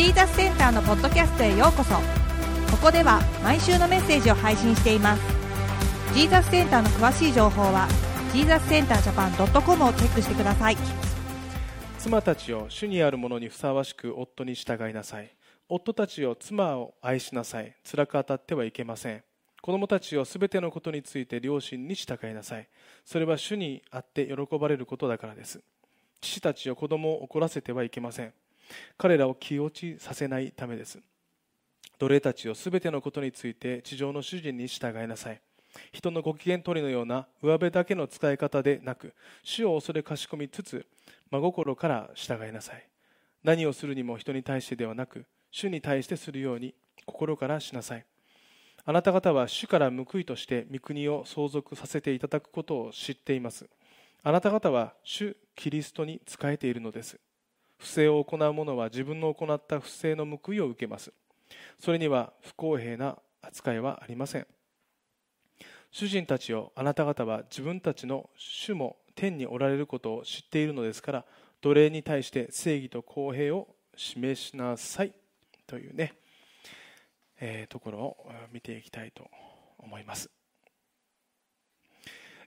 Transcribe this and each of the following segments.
ジーザスセンターのポッドキャストへようこそ。ここでは毎週のメッセージを配信しています。ジーザスセンターの詳しい情報はジーザスセンタージャパン .com をチェックしてください。妻たちを主にあるものにふさわしく夫に従いなさい。夫たちを妻を愛しなさい。辛く当たってはいけません。子供たちをすべてのことについて両親に従いなさい。それは主にあって喜ばれることだからです。父たちを子供を怒らせてはいけません。彼らを気落ちさせないためです。奴隷たちをすべてのことについて地上の主人に従いなさい。人のご機嫌取りのような上辺だけの使い方でなく主を恐れかしこみつつ真心から従いなさい。何をするにも人に対してではなく主に対してするように心からしなさい。あなた方は主から報いとして御国を相続させていただくことを知っています。あなた方は主キリストに仕えているのです。不正を行う者は自分の行った不正の報いを受けます。それには不公平な扱いはありません。主人たちをあなた方は自分たちの主も天におられることを知っているのですから奴隷に対して正義と公平を示しなさい。というね、えー、ところを見ていきたいと思います。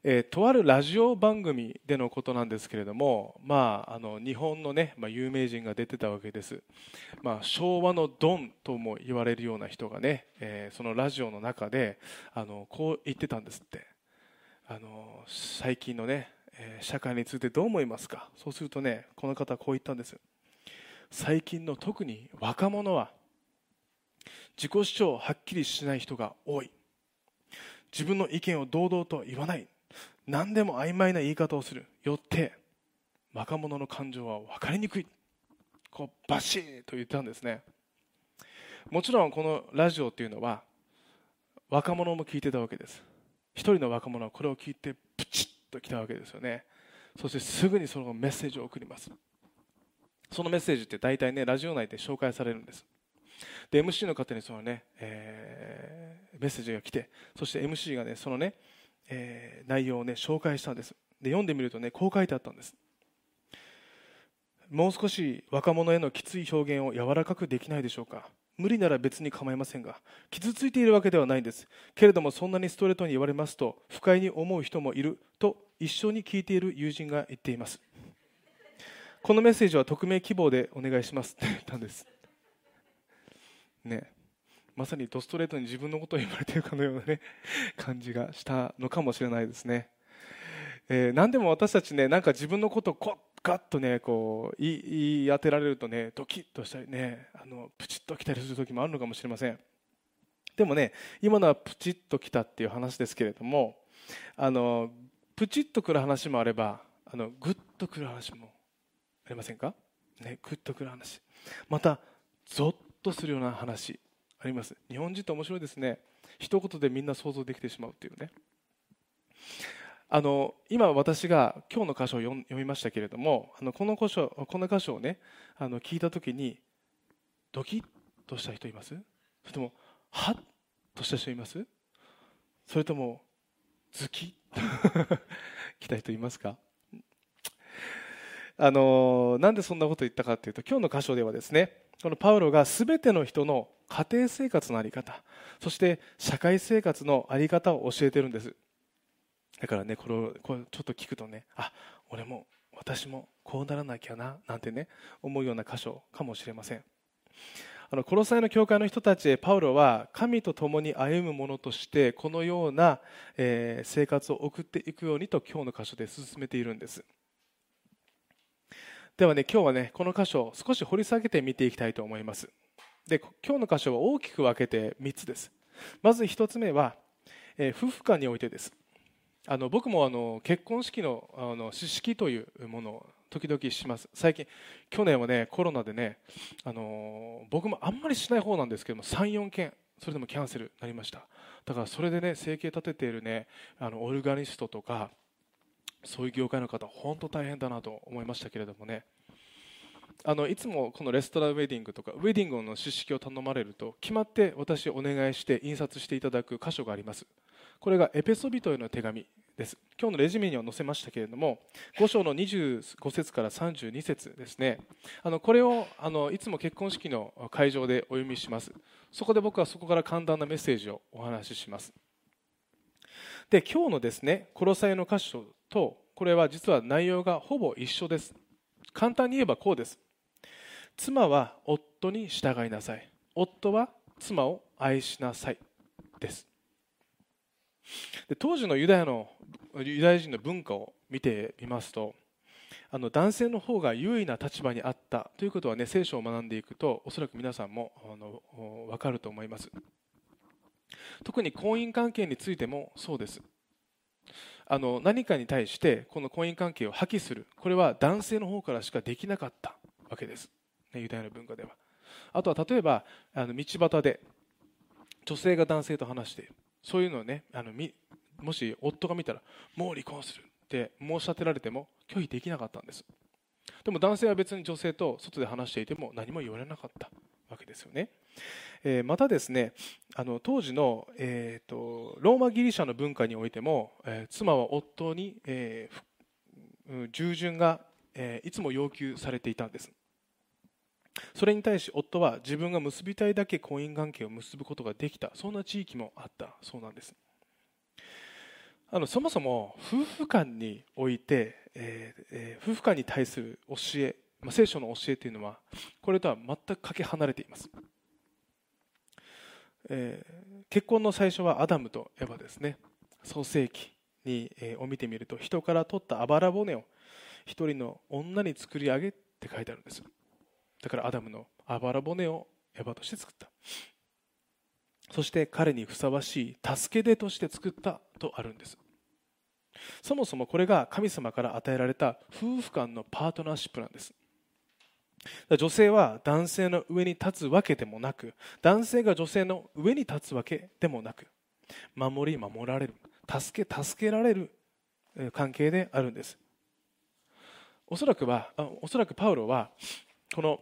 えー、とあるラジオ番組でのことなんですけれども、まあ、あの日本の、ねまあ、有名人が出てたわけです、まあ、昭和のドンとも言われるような人がね、えー、そのラジオの中であのこう言ってたんですって。あの最近のね、えー、社会についてどう思いますか？そうするとねこの方はこう言ったんです。最近の特に若者は自己主張をはっきりしない人が多い。自分の意見を堂々と言わない。何でも曖昧な言い方をする。よって若者の感情は分かりにくい。こうバシッと言ったんですね。もちろんこのラジオっていうのは若者も聞いてたわけです。一人の若者はこれを聞いてプチッと来たわけですよね。そしてすぐにそのメッセージを送ります。そのメッセージって大体ねラジオ内で紹介されるんです。で MC の方にそのね、えー、メッセージが来てそして MC がねそのねえー、内容を、ね、紹介したんです。で読んでみるとねこう書いてあったんです。もう少し若者へのきつい表現を柔らかくできないでしょうか。無理なら別に構いませんが傷ついているわけではないんです。けれどもそんなにストレートに言われますと不快に思う人もいると一緒に聞いている友人が言っています。このメッセージは匿名希望でお願いしますって言ったんです。ね。まさにドストレートに自分のことを言われているかのような、ね、感じがしたのかもしれないですね、えー、何でも私たちねなんか自分のことをこガッとねこう言い当てられるとねドキッとしたりねあのプチッときたりする時もあるのかもしれません。でもね今のはプチッときたっていう話ですけれどもあのプチッとくる話もあればあのグッとくる話もありませんか？ねグッとくる話。またゾッとするような話。あります。日本人って面白いですね。一言でみんな想像できてしまうっていうね。あの今私が今日の箇所を読みましたけれどもあのこの箇所この箇所をねあの聞いた時にドキッとした人います？それともハッとした人います？それともズキッ 来た人いますか？あのなんでそんなことを言ったかというと今日の箇所ではですねこのパウロが全ての人の家庭生活の在り方そして社会生活の在り方を教えてるんです。だからねこれをこれちょっと聞くとねあ俺も私もこうならなきゃななんてね思うような箇所かもしれません。あのコロサイの教会の人たちへパウロは神と共に歩む者としてこのような、えー、生活を送っていくようにと今日の箇所で進めているんです。ではね今日はねこの箇所を少し掘り下げて見ていきたいと思います。で今日の箇所は大きく分けて3つです。まず1つ目は、えー、夫婦間においてです。あの僕もあの結婚式のあの式というものを時々します。最近去年はねコロナでねあの僕もあんまりしない方なんですけども34件それでもキャンセルになりました。だからそれでね生計立てているねあのオルガニストとかそういう業界の方本当大変だなと思いましたけれどもね。あのいつもこのレストランウェディングとかウェディングの出式を頼まれると決まって私お願いして印刷していただく箇所があります。これがエペソビトへの手紙です。今日のレジュメには載せましたけれども5章の25節から32節ですね。あのこれをあのいつも結婚式の会場でお読みします。そこで僕はそこから簡単なメッセージをお話しします。で今日のですね殺されの箇所とこれは実は内容がほぼ一緒です。簡単に言えばこうです。妻は夫に従いなさい。夫は妻を愛しなさいです。で当時のユダヤのユダヤ人の文化を見てみますとあの男性の方が優位な立場にあったということはね聖書を学んでいくとおそらく皆さんもあの分かると思います。特に婚姻関係についてもそうです。あの何かに対してこの婚姻関係を破棄する。これは男性の方からしかできなかったわけです、ね、ユダヤの文化では。あとは例えばあの道端で女性が男性と話しているそういうのをねあのもし夫が見たらもう離婚するって申し立てられても拒否できなかったんです。でも男性は別に女性と外で話していても何も言われなかったわけですよね、えー、またですねあの当時の、えーと、ローマギリシャの文化においても、えー、妻は夫に、えー、従順が、えー、いつも要求されていたんです。それに対し夫は自分が結びたいだけ婚姻関係を結ぶことができた。そんな地域もあった。そうなんです。あのそもそも夫婦間において、えーえー、夫婦間に対する教え、まあ、聖書の教えというのはこれとは全くかけ離れています、えー、結婚の最初はアダムとエヴァですね。創世記に、えー、を見てみると人から取ったあばら骨を一人の女に作り上げって書いてあるんです。だからアダムのあばら骨をエヴァとして作った。そして彼にふさわしい助け手として作ったとあるんです。そもそもこれが神様から与えられた夫婦間のパートナーシップなんです。女性は男性の上に立つわけでもなく男性が女性の上に立つわけでもなく守り守られる助け助けられる関係であるんです。おそらくはおそらくパウロはこの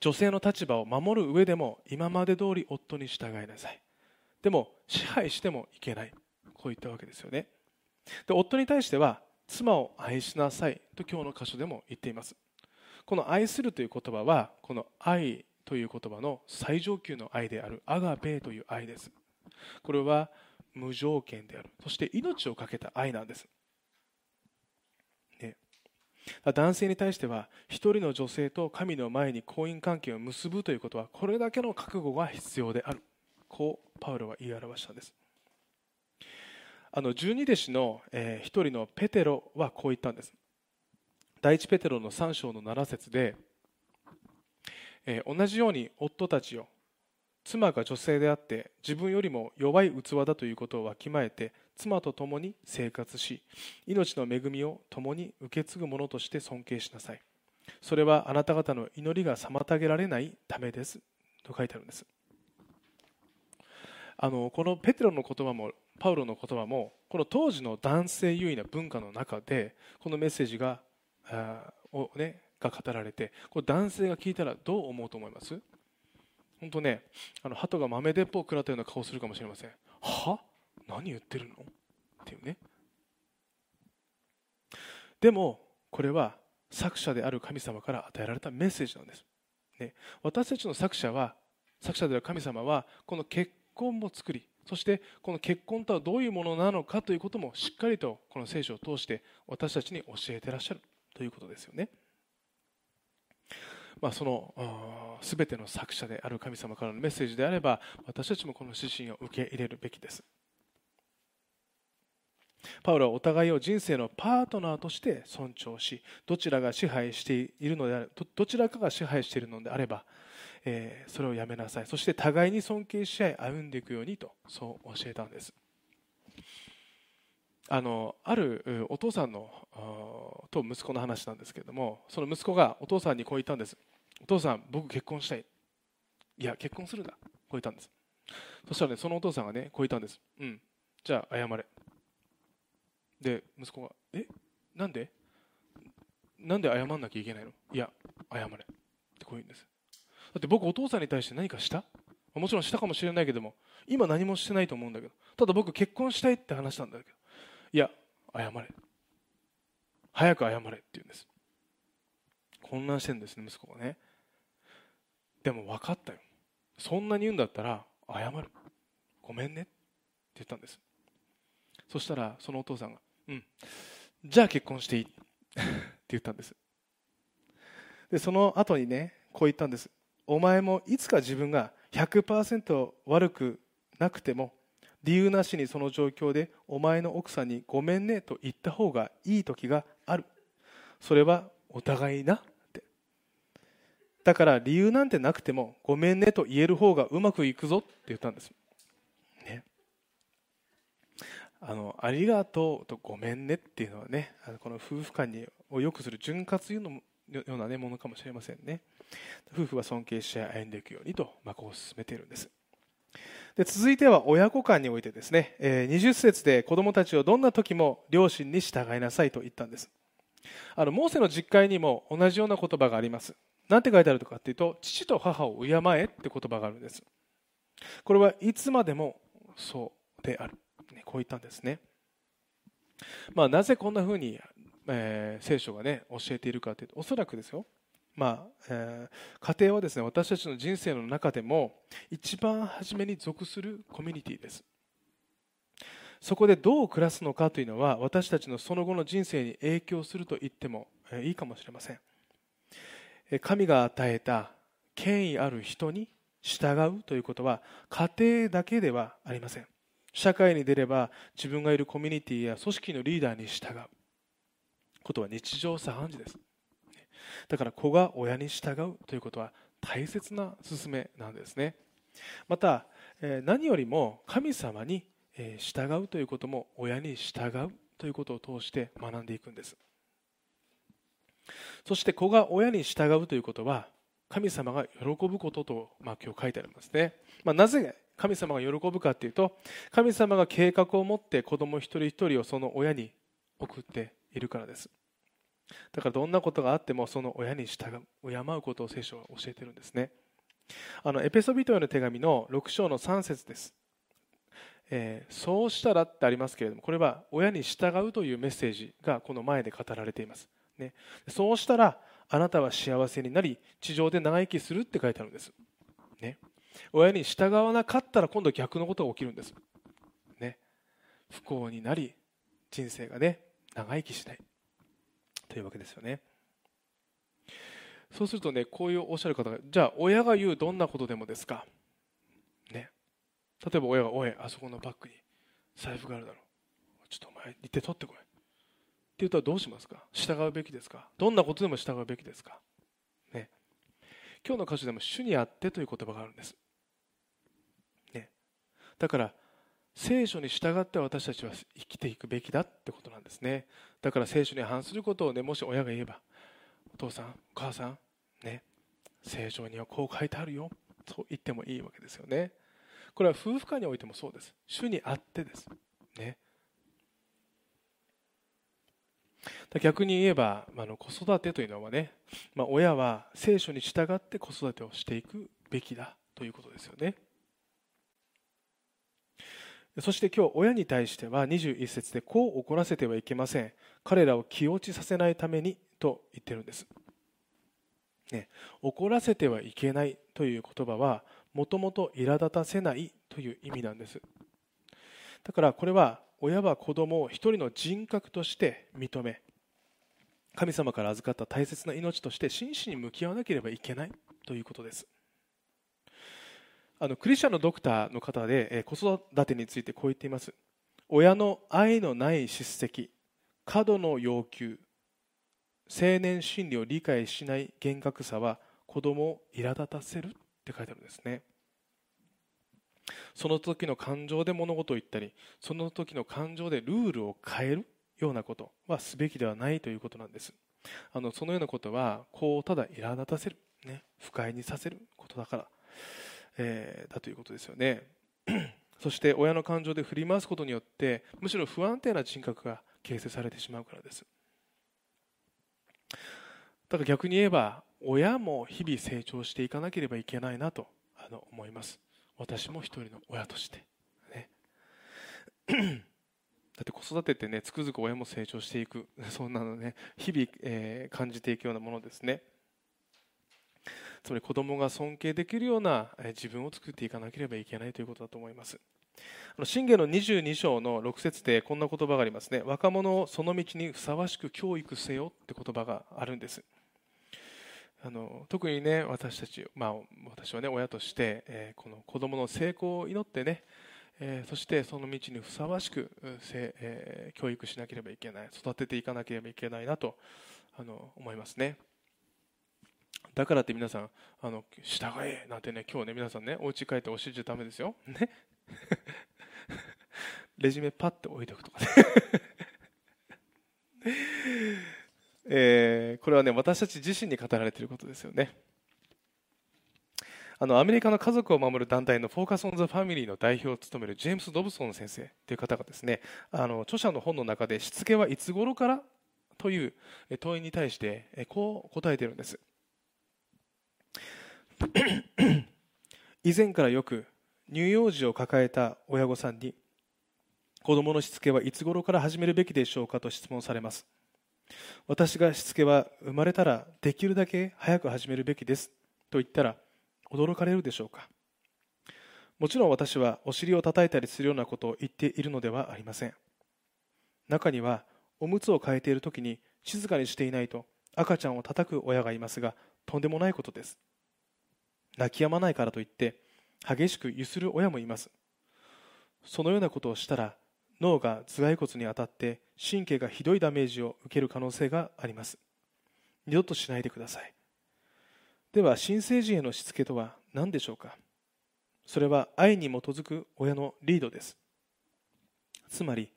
女性の立場を守る上でも今まで通り夫に従いなさい。でも支配してもいけない。こう言ったわけですよね。で夫に対しては妻を愛しなさいと今日の箇所でも言っています。この愛するという言葉はこの愛という言葉の最上級の愛であるアガペという愛です。これは無条件である。そして命を懸けた愛なんです。男性に対しては一人の女性と神の前に婚姻関係を結ぶということはこれだけの覚悟が必要である。こうパウロは言い表したんです。あの十二弟子の一、人のペテロはこう言ったんです。第一ペテロの3章の7節で、えー、同じように夫たちを妻が女性であって自分よりも弱い器だということをわきまえて妻と共に生活し命の恵みを共に受け継ぐものとして尊敬しなさい。それはあなた方の祈りが妨げられないためです。と書いてあるんです。あのこのペテロの言葉もパウロの言葉もこの当時の男性優位な文化の中でこのメッセージがを、ね、が語られてこれ男性が聞いたらどう思うと思います？本当ねあの鳩が豆鉄砲を食らったような顔をするかもしれません。は？何言ってるの？っていうね。でもこれは作者である神様から与えられたメッセージなんです、ね、私たちの作者は作者である神様はこの結婚も作りそしてこの結婚とはどういうものなのかということもしっかりとこの聖書を通して私たちに教えてらっしゃる。ということですよね。まあ、その全ての作者である神様からのメッセージであれば私たちもこの指針を受け入れるべきです。パウロはお互いを人生のパートナーとして尊重しどちらが支配しているのであれどちらかが支配しているのであれば、えー、それをやめなさいそして互いに尊敬し合い歩んでいくようにとそう教えたんですあのあるお父さんのと息子の話なんですけれどもその息子がお父さんにこう言ったんです。お父さん僕結婚したい。いや結婚するな。こう言ったんです。そしたらねそのお父さんがねこう言ったんです。うん。じゃあ謝れ。で息子が「え？なんで？なんで謝んなきゃいけないの？いや謝れ」ってこう言うんです。だって僕お父さんに対して何かした？もちろんしたかもしれないけども今何もしてないと思うんだけどただ僕結婚したいって話したんだけど。いや謝れ。早く謝れって言うんです。混乱してるんですね息子がね。でも分かったよ。そんなに言うんだったら謝る。ごめんね。って言ったんです。そしたらそのお父さんが「うん。じゃあ結婚していい」って言ったんです。でその後にねこう言ったんです。お前もいつか自分が100%悪くなくても理由なしにその状況でお前の奥さんにごめんねと言った方がいい時がある。それはお互いなって。だから理由なんてなくてもごめんねと言える方がうまくいくぞって言ったんです。ね。あのありがとうとごめんねっていうのはねこの夫婦間にを良くする潤滑油のような、ね、ものかもしれませんね。夫婦は尊敬し合い歩んでいくようにと、まあ、こう進めているんです。で続いては親子間においてですね、えー、20節で子供たちをどんな時も両親に従いなさいと言ったんです。あのモーセの実会にも同じような言葉があります。何て書いてあるかというと父と母を敬えって言葉があるんです。これはいつまでもそうである、ね、こう言ったんですね。まあ、なぜこんなふうに、えー、聖書がね教えているかというとおそらくですよ。まあえー、家庭はですね私たちの人生の中でも一番初めに属するコミュニティです。そこでどう暮らすのかというのは私たちのその後の人生に影響すると言ってもいいかもしれません。神が与えた権威ある人に従うということは家庭だけではありません。社会に出れば自分がいるコミュニティや組織のリーダーに従うことは日常茶飯事です。だから子が親に従うということは大切な勧めなんですね。また何よりも神様に従うということも親に従うということを通して学んでいくんです。そして子が親に従うということは神様が喜ぶことと、まあ、今日書いてありますね、まあ、なぜ神様が喜ぶかというと神様が計画を持って子供一人一人をその親に送っているからです。だからどんなことがあってもその親に従う敬うことを聖書は教えてるんですね。あのエペソビトへの手紙の6章の3節です、えー、そうしたらってありますけれどもこれは親に従うというメッセージがこの前で語られています、ね、そうしたらあなたは幸せになり地上で長生きするって書いてあるんです、ね、親に従わなかったら今度逆のことが起きるんです、ね、不幸になり人生がね長生きしない。というわけですよね。そうするとねこういうおっしゃる方がじゃあ親が言うどんなことでもですか？ね。例えば親が「おいあそこのバッグに財布があるだろう。ちょっとお前行って取ってこい」って言ったらどうしますか？従うべきですか？どんなことでも従うべきですか？ね。今日の歌詞でも「主にあって」という言葉があるんです。ね。だから聖書に従って私たちは生きていくべきだってことなんですね。だから聖書に反することをねもし親が言えばお父さんお母さんね聖書にはこう書いてあるよと言ってもいいわけですよね。これは夫婦間においてもそうです。主にあってです。ね。逆に言えば、あの子育てというのはね、まあ、親は聖書に従って子育てをしていくべきだということですよね。そして今日親に対しては21節でこう怒らせてはいけません。彼らを気落ちさせないためにと言ってるんです、ね、怒らせてはいけないという言葉はもともと苛立たせないという意味なんです。だからこれは親は子供を一人の人格として認め神様から預かった大切な命として真摯に向き合わなければいけないということです。あのクリスチャンのドクターの方で、え子育てについてこう言っています。親の愛のない叱責過度の要求青年心理を理解しない厳格さは子供を苛立たせるって書いてあるんですね。その時の感情で物事を言ったりその時の感情でルールを変えるようなことはすべきではないということなんです。あのそのようなことは子をただ苛立たせる、ね、不快にさせることだから。えー、だということですよね。そして親の感情で振り回すことによってむしろ不安定な人格が形成されてしまうからです。だから逆に言えば親も日々成長していかなければいけないなとあの思います。私も一人の親として、ね、だって子育てってねつくづく親も成長していく。そんなのね日々、えー、感じていくようなものですね。つまり子供が尊敬できるような自分を作っていかなければいけないということだと思います。信玄の22章の6節でこんな言葉がありますね。若者をその道にふさわしく教育せよって言葉があるんです。あの特にね私たち、まあ、私はね親として、えー、この子供の成功を祈ってね、えー、そしてその道にふさわしく、えー、教育しなければいけない育てていかなければいけないなとあの思いますね。だからって皆さんあの従えなんてね今日ね皆さんねお家帰って教えちゃだめですよ。ね。レジュメパッて置いておくとかね。えー、これはね私たち自身に語られていることですよね。あのアメリカの家族を守る団体のフォーカス・オン・ザ・ファミリーの代表を務めるジェームス・ドブソン先生という方がですねあの著者の本の中でしつけはいつ頃からという問いに対してこう答えているんです。以前からよく乳幼児を抱えた親御さんに子供のしつけはいつ頃から始めるべきでしょうかと質問されます私がしつけは生まれたらできるだけ早く始めるべきですと言ったら驚かれるでしょうかもちろん私はお尻を叩いたりするようなことを言っているのではありません中にはおむつを替えている時に静かにしていないと赤ちゃんを叩く親がいますがとんでもないことです泣き止まないからといって激しくゆする親もいます。そのようなことをしたら脳が頭蓋骨に当たって神経がひどいダメージを受ける可能性があります。二度としないでください。では新生児へのしつけとは何でしょうか？それは愛に基づく親のリードです。つまり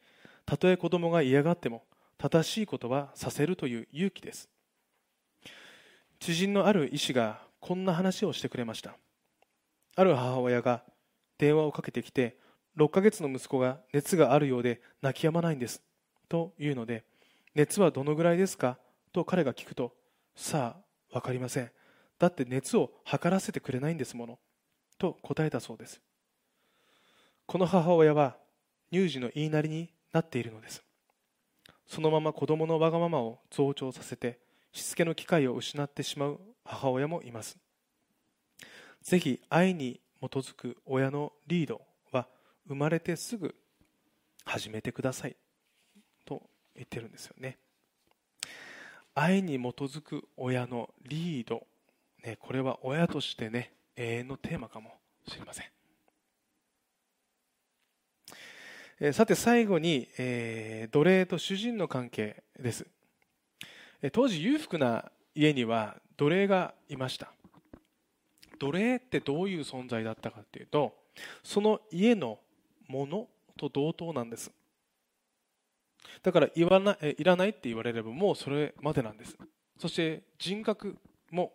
たとえ子供が嫌がっても正しいことはさせるという勇気です。知人のある医師がこんな話をしてくれました。ある母親が電話をかけてきて6ヶ月の息子が熱があるようで泣き止まないんですというので熱はどのぐらいですか？と彼が聞くとさあ分かりません。だって熱を測らせてくれないんですものと答えたそうです。この母親は乳児の言いなりになっているのです。そのまま子供のわがままを増長させてしつけの機会を失ってしまう母親もいます。ぜひ愛に基づく親のリードは生まれてすぐ始めてください。と言ってるんですよね。愛に基づく親のリード、ね、これは親としてね永遠のテーマかもしれません。えさて最後に、えー、奴隷と主人の関係です、え当時裕福な家には奴隷がいました。奴隷ってどういう存在だったかっていうとその家のものと同等なんです。だから言わないいらないって言われればもうそれまでなんです。そして人格も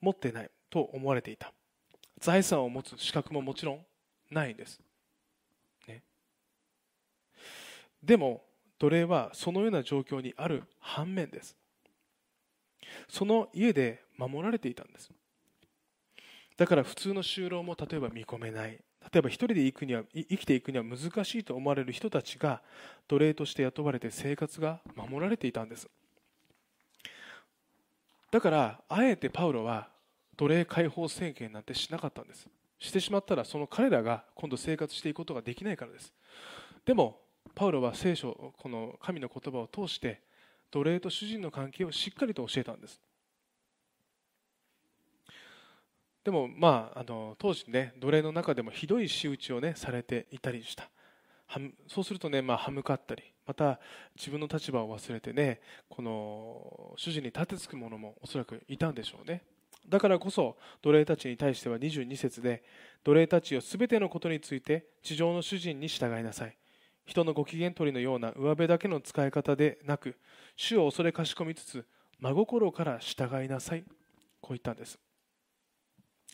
持ってないと思われていた。財産を持つ資格ももちろんないんです、ね、でも奴隷はそのような状況にある反面です。その家で守られていたんです。だから普通の就労も例えば見込めない。例えば一人で行くには生きていくには難しいと思われる人たちが奴隷として雇われて生活が守られていたんです。だからあえてパウロは奴隷解放宣言なんてしなかったんです。してしまったらその彼らが今度生活していくことができないからです。でもパウロは聖書この神の言葉を通して奴隷と主人の関係をしっかりと教えたんです。でもまああの当時ね奴隷の中でもひどい仕打ちをねされていたりした。そうするとね、まあ、歯向かったりまた自分の立場を忘れてねこの主人に立てつく者もおそらくいたんでしょうね。だからこそ奴隷たちに対しては22節で奴隷たちを全てのことについて地上の主人に従いなさい。人のご機嫌取りのような上辺だけの使い方でなく主を恐れかしこみつつ真心から従いなさい。こう言ったんです。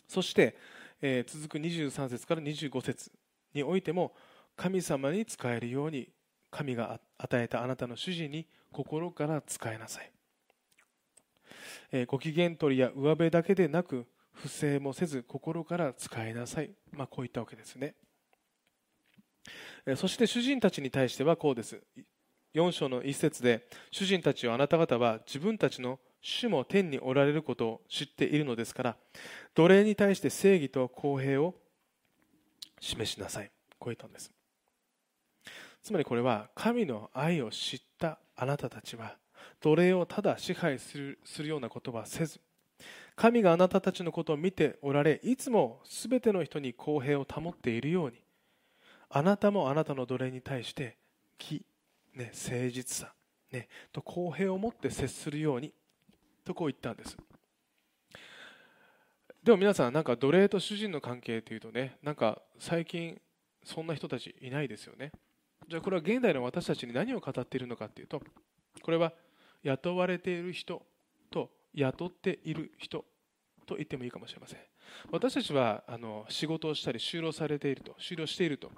そして、えー、続く23節から25節においても神様に仕えるように神が与えたあなたの主人に心から仕えなさい、えー、ご機嫌取りや上辺だけでなく不正もせず心から使いなさい、まあ、こういったわけですね。そして主人たちに対してはこうです。4章の一節で主人たちをあなた方は自分たちの主も天におられることを知っているのですから奴隷に対して正義と公平を示しなさい。こう言ったんです。つまりこれは神の愛を知ったあなたたちは奴隷をただ支配するするようなことはせず神があなたたちのことを見ておられいつも全ての人に公平を保っているようにあなたもあなたの奴隷に対して義、ね、誠実さ、ね、と公平を持って接するようにとこう言ったんです。でも皆さんなんか奴隷と主人の関係というとねなんか最近そんな人たちいないですよね。じゃあこれは現代の私たちに何を語っているのかというとこれは雇われている人と雇っている人と言ってもいいかもしれません。私たちはあの仕事をしたり就労されていると就労していると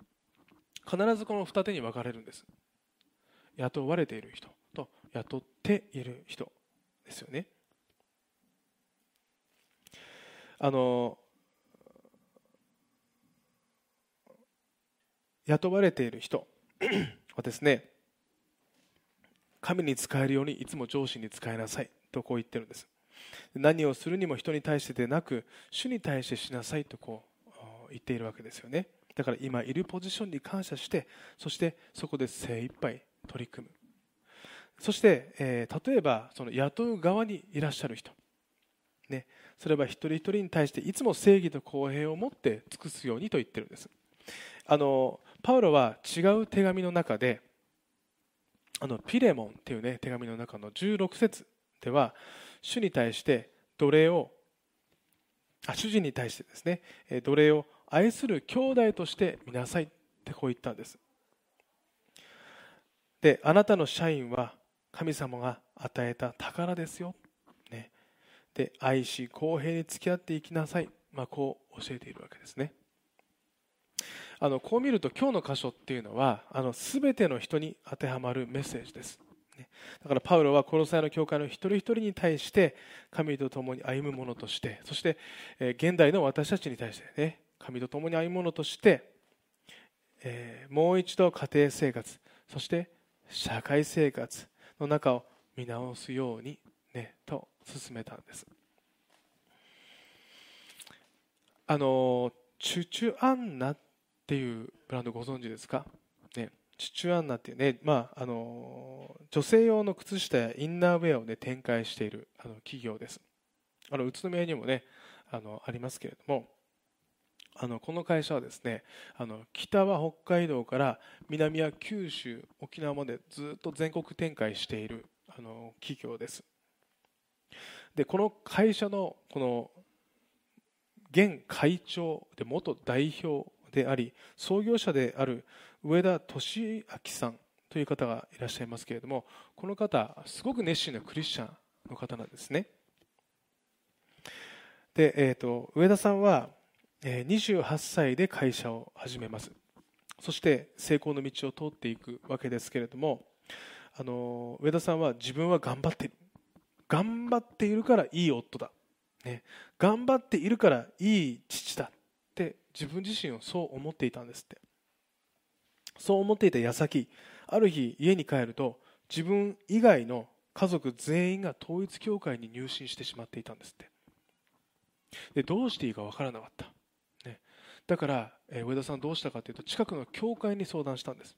必ずこの二手に分かれるんです。雇われている人と雇っている人ですよね。あの雇われている人 はですね神に使えるようにいつも上司に使いなさいとこう言ってるんです。何をするにも人に対してでなく主に対してしなさいとこう言っているわけですよね。だから今いるポジションに感謝してそしてそこで精一杯取り組む。そして、えー、例えばその雇う側にいらっしゃる人、それは一人一人に対していつも正義と公平を持って尽くすようにと言ってるんです。あのパウロは違う手紙の中であのピレモンっていう、ね、手紙の中の16節では主に対して奴隷をあ主人に対してですね奴隷を愛する兄弟として見なさいってこう言ったんです。であなたの社員は神様が与えた宝ですよ、で愛し公平に付き合っていきなさい、まあ、こう教えているわけですね。あのこう見ると今日の箇所っていうのはあの全ての人に当てはまるメッセージです。だからパウロはコロサイの教会の一人一人に対して神と共に歩む者としてそして現代の私たちに対してね神と共に歩む者として、もう一度家庭生活そして社会生活の中を見直すようにねと進めたんです。あのチュチュアンナっていうブランドご存知ですか？ねチュチュアンナっていうね、まあ、あの女性用の靴下やインナーウェアを、ね、展開しているあの企業です。あの宇都宮にもねあのありますけれどもあのこの会社はですねあの北は北海道から南は九州沖縄までずっと全国展開しているあの企業です。でこの会社のこの現会長で元代表であり創業者である上田俊明さんという方がいらっしゃいますけれどもこの方すごく熱心なクリスチャンの方なんですね。で、えーと、上田さんは28歳で会社を始めます。そして成功の道を通っていくわけですけれどもあの上田さんは自分は頑張っている。頑張っているからいい夫だ、ね、頑張っているからいい父だって自分自身をそう思っていたんですって。そう思っていた矢先ある日家に帰ると自分以外の家族全員が統一教会に入信してしまっていたんですって。でどうしていいか分からなかった、ね、だから、え、上田さんどうしたかというと近くの教会に相談したんです。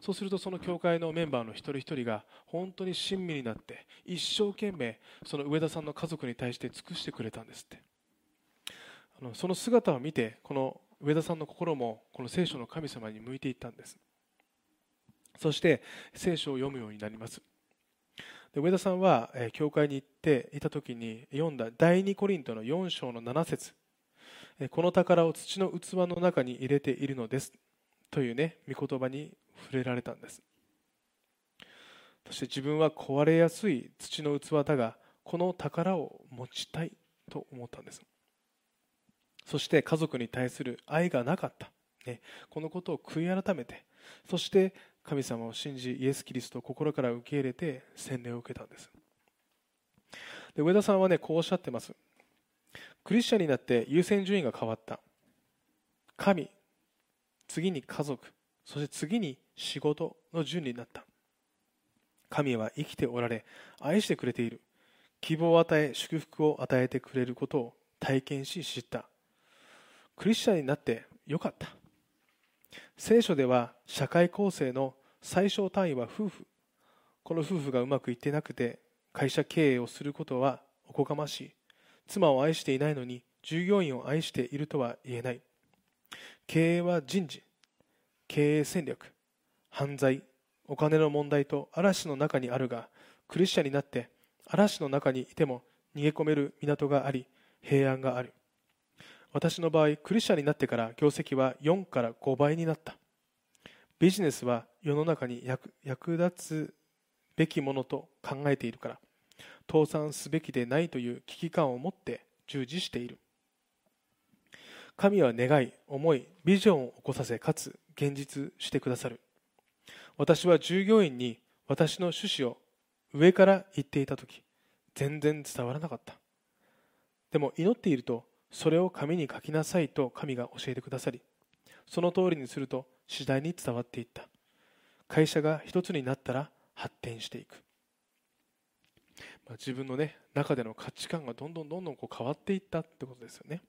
そうするとその教会のメンバーの一人一人が本当に親身になって一生懸命その上田さんの家族に対して尽くしてくれたんですって。あのその姿を見てこの上田さんの心もこの聖書の神様に向いていったんです。そして聖書を読むようになります。で上田さんは、教会に行っていた時に読んだ第2コリントの4章の7節。この宝を土の器の中に入れているのです。というね御言葉に触れられたんです。そして自分は壊れやすい土の器だがこの宝を持ちたいと思ったんです。そして家族に対する愛がなかった、ね、このことを悔い改めて。そして神様を信じイエス・キリストを心から受け入れて洗礼を受けたんです。で上田さんはねこうおっしゃってます。クリスチャンになって優先順位が変わった。神次に家族。そして次に仕事の順になった。神は生きておられ愛してくれている。希望を与え祝福を与えてくれることを体験し知った。クリスチャンになってよかった。聖書では社会構成の最小単位は夫婦。この夫婦がうまくいってなくて会社経営をすることはおこがましい。妻を愛していないのに従業員を愛しているとは言えない。経営は人事。経営戦略。犯罪お金の問題と嵐の中にあるがクリスチャンになって嵐の中にいても逃げ込める港があり平安がある。私の場合クリスチャンになってから業績は4から5倍になった。ビジネスは世の中に役役立つべきものと考えているから倒産すべきでないという危機感を持って従事している。神は願い思いビジョンを起こさせかつ現実してくださる。私は従業員に私の趣旨を上から言っていた時全然伝わらなかった。でも祈っているとそれを紙に書きなさいと神が教えてくださりその通りにすると次第に伝わっていった。会社が一つになったら発展していく、まあ、自分の、ね、中での価値観がどんどんどんどんこう変わっていったってことですよね。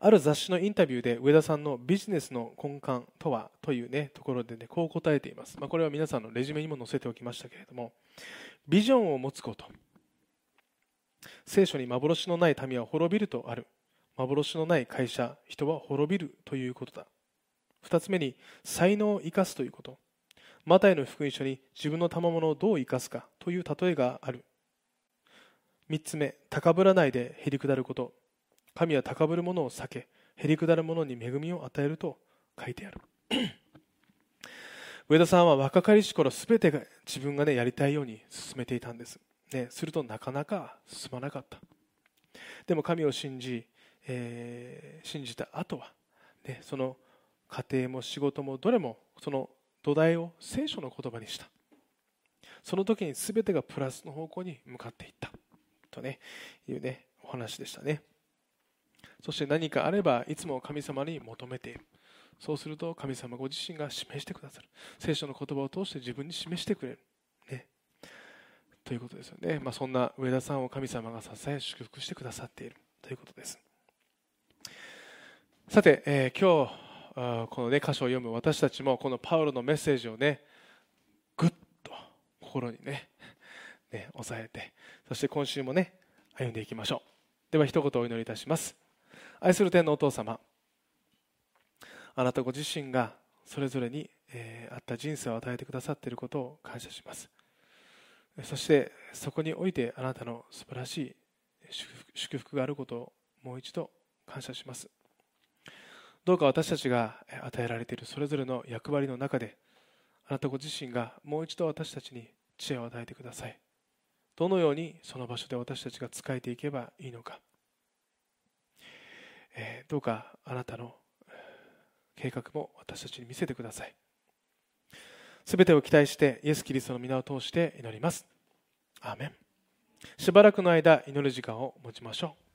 ある雑誌のインタビューで上田さんのビジネスの根幹とはという、ね、ところで、ね、こう答えています、まあ、これは皆さんのレジュメにも載せておきましたけれどもビジョンを持つこと。聖書に幻のない民は滅びるとある。幻のない会社人は滅びるということだ。2つ目に才能を生かすということ。マタイの福音書に自分の賜物をどう生かすかという例えがある。3つ目高ぶらないでへりくだること。神は高ぶる者を避けへりくだる者に恵みを与えると書いてある。上田さんは若かりし頃全てが自分が、ね、やりたいように進めていたんです、ね、するとなかなか進まなかった。でも神を信じ、えー、信じた後は、ね、その家庭も仕事もどれもその土台を聖書の言葉にした。その時に全てがプラスの方向に向かっていった。とねいうねお話でしたね。そして何かあればいつも神様に求めている。そうすると神様ご自身が示してくださる。聖書の言葉を通して自分に示してくれる、ね、ということですよね、まあ、そんな上田さんを神様が支え祝福してくださっている。ということです。さて、えー、今日この、ね、箇所を読む。私たちもこのパウロのメッセージをねぐっと心にねね抑えて。そして今週もね歩んでいきましょう。では一言お祈りいたします。愛する天のお父様。あなたご自身がそれぞれに、えー、あった人生を与えてくださっていることを感謝します。そしてそこにおいてあなたの素晴らしい祝福があることをもう一度感謝します。どうか私たちが与えられているそれぞれの役割の中であなたご自身がもう一度私たちに知恵を与えてください。どのようにその場所で私たちが仕えていけばいいのか。えどうかあなたの計画も私たちに見せてください。すべてを期待してイエス・キリストの皆を通して祈ります。アーメン。しばらくの間祈る時間を持ちましょう。